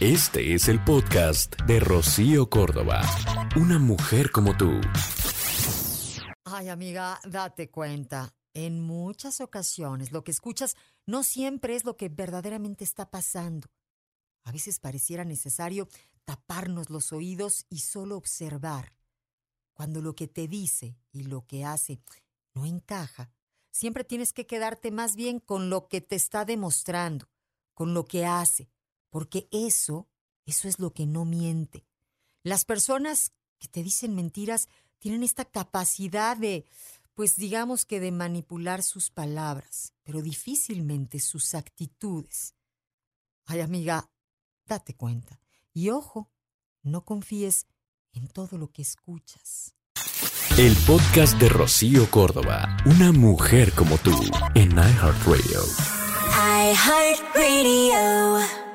Este es el podcast de Rocío Córdoba. Una mujer como tú. Ay, amiga, date cuenta. En muchas ocasiones lo que escuchas no siempre es lo que verdaderamente está pasando. A veces pareciera necesario taparnos los oídos y solo observar. Cuando lo que te dice y lo que hace no encaja, siempre tienes que quedarte más bien con lo que te está demostrando, con lo que hace, porque eso, eso es lo que no miente. Las personas que te dicen mentiras tienen esta capacidad de, pues digamos que de manipular sus palabras, pero difícilmente sus actitudes. Ay, amiga, date cuenta. Y ojo, no confíes en todo lo que escuchas. El podcast de Rocío Córdoba. Una mujer como tú en iHeartRadio. iHeartRadio.